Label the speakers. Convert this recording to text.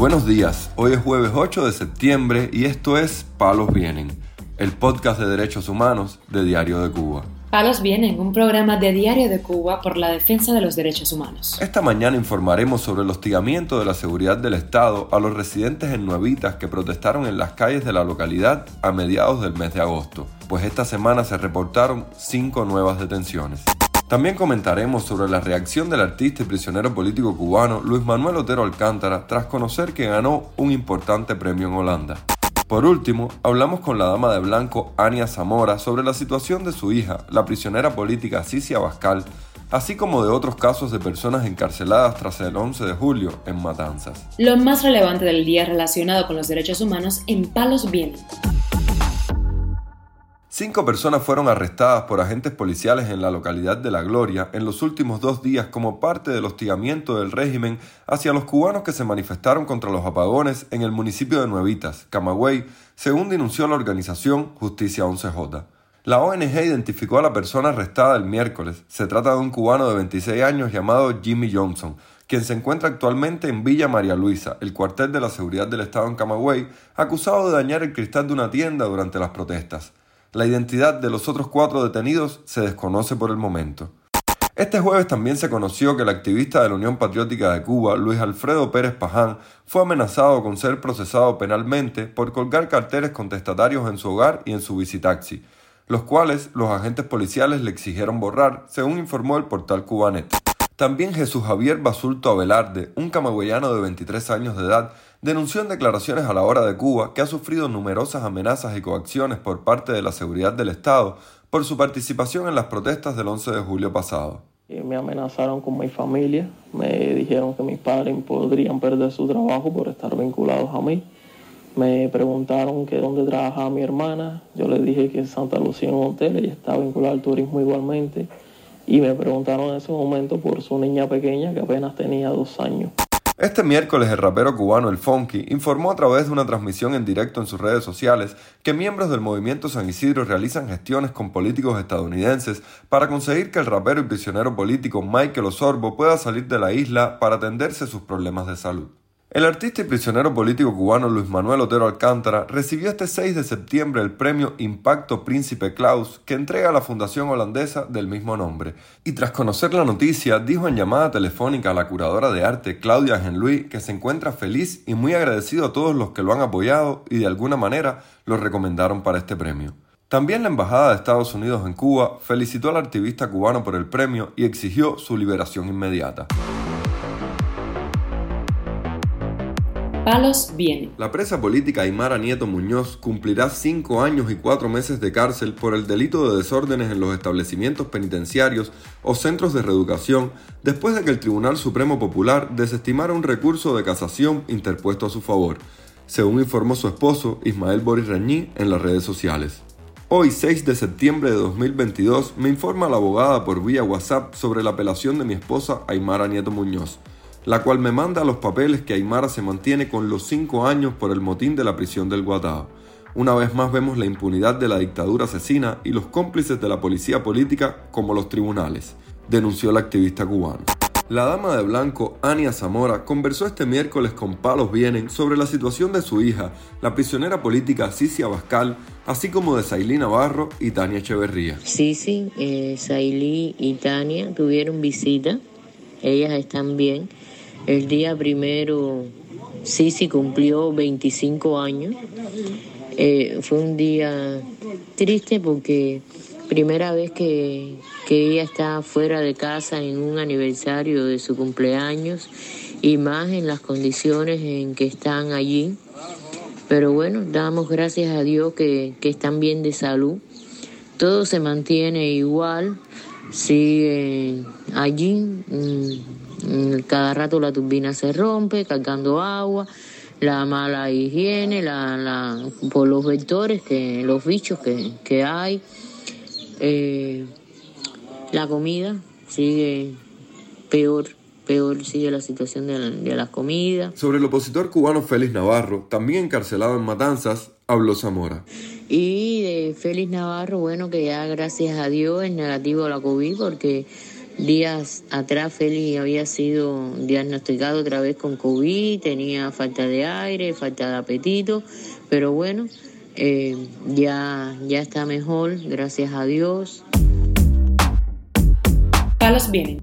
Speaker 1: Buenos días, hoy es jueves 8 de septiembre y esto es Palos Vienen, el podcast de derechos humanos de Diario de Cuba.
Speaker 2: Palos Vienen, un programa de Diario de Cuba por la defensa de los derechos humanos.
Speaker 1: Esta mañana informaremos sobre el hostigamiento de la seguridad del Estado a los residentes en Nuevitas que protestaron en las calles de la localidad a mediados del mes de agosto, pues esta semana se reportaron cinco nuevas detenciones. También comentaremos sobre la reacción del artista y prisionero político cubano Luis Manuel Otero Alcántara tras conocer que ganó un importante premio en Holanda. Por último, hablamos con la dama de blanco Ania Zamora sobre la situación de su hija, la prisionera política Cicia Abascal, así como de otros casos de personas encarceladas tras el 11 de julio en Matanzas.
Speaker 2: Lo más relevante del día relacionado con los derechos humanos en Palos Vienen.
Speaker 1: Cinco personas fueron arrestadas por agentes policiales en la localidad de La Gloria en los últimos dos días como parte del hostigamiento del régimen hacia los cubanos que se manifestaron contra los apagones en el municipio de Nuevitas, Camagüey, según denunció la organización Justicia 11J. La ONG identificó a la persona arrestada el miércoles. Se trata de un cubano de 26 años llamado Jimmy Johnson, quien se encuentra actualmente en Villa María Luisa, el cuartel de la seguridad del Estado en Camagüey, acusado de dañar el cristal de una tienda durante las protestas. La identidad de los otros cuatro detenidos se desconoce por el momento. Este jueves también se conoció que el activista de la Unión Patriótica de Cuba, Luis Alfredo Pérez Paján, fue amenazado con ser procesado penalmente por colgar carteles contestatarios en su hogar y en su visitaxi, los cuales los agentes policiales le exigieron borrar, según informó el portal Cubanet. También Jesús Javier Basulto Abelarde, un camagüeyano de 23 años de edad, denunció en declaraciones a la hora de Cuba que ha sufrido numerosas amenazas y coacciones por parte de la seguridad del Estado por su participación en las protestas del 11 de julio pasado.
Speaker 3: Me amenazaron con mi familia, me dijeron que mis padres podrían perder su trabajo por estar vinculados a mí. Me preguntaron que dónde trabajaba mi hermana, yo les dije que en Santa Lucía en un hotel, ella estaba vinculada al turismo igualmente. Y me preguntaron en ese momento por su niña pequeña que apenas tenía dos años.
Speaker 1: Este miércoles el rapero cubano El Funky informó a través de una transmisión en directo en sus redes sociales que miembros del movimiento San Isidro realizan gestiones con políticos estadounidenses para conseguir que el rapero y prisionero político Michael Osorbo pueda salir de la isla para atenderse sus problemas de salud. El artista y prisionero político cubano Luis Manuel Otero Alcántara recibió este 6 de septiembre el premio Impacto Príncipe Klaus que entrega la fundación holandesa del mismo nombre. Y tras conocer la noticia, dijo en llamada telefónica a la curadora de arte Claudia Genluí que se encuentra feliz y muy agradecido a todos los que lo han apoyado y de alguna manera lo recomendaron para este premio. También la Embajada de Estados Unidos en Cuba felicitó al activista cubano por el premio y exigió su liberación inmediata.
Speaker 2: Palos viene.
Speaker 1: La presa política Aymara Nieto Muñoz cumplirá cinco años y cuatro meses de cárcel por el delito de desórdenes en los establecimientos penitenciarios o centros de reeducación después de que el Tribunal Supremo Popular desestimara un recurso de casación interpuesto a su favor, según informó su esposo Ismael Boris Reñí en las redes sociales. Hoy, 6 de septiembre de 2022, me informa la abogada por vía WhatsApp sobre la apelación de mi esposa Aymara Nieto Muñoz la cual me manda los papeles que Aymara se mantiene con los cinco años por el motín de la prisión del Guatao. Una vez más vemos la impunidad de la dictadura asesina y los cómplices de la policía política como los tribunales, denunció el activista cubano. La dama de blanco, Ania Zamora, conversó este miércoles con Palos Vienen sobre la situación de su hija, la prisionera política Cicia Bascal, así como de Sailí Navarro y Tania Echeverría.
Speaker 4: Cici, eh, y Tania tuvieron visita, ellas están bien el día primero, Sisi cumplió 25 años. Eh, fue un día triste porque primera vez que, que ella está fuera de casa en un aniversario de su cumpleaños y más en las condiciones en que están allí. Pero bueno, damos gracias a Dios que, que están bien de salud. Todo se mantiene igual, sigue allí. Mm, Mm, cada rato la turbina se rompe, cargando agua, la mala higiene, la, la, por los vectores, que, los bichos que, que hay. Eh, la comida sigue peor, peor sigue la situación de, la, de las comidas.
Speaker 1: Sobre el opositor cubano Félix Navarro, también encarcelado en Matanzas, habló Zamora.
Speaker 4: Y de Félix Navarro, bueno, que ya gracias a Dios es negativo la COVID porque Días atrás Félix había sido diagnosticado otra vez con COVID, tenía falta de aire, falta de apetito, pero bueno, eh, ya, ya está mejor, gracias a Dios.
Speaker 2: Palos Vienen,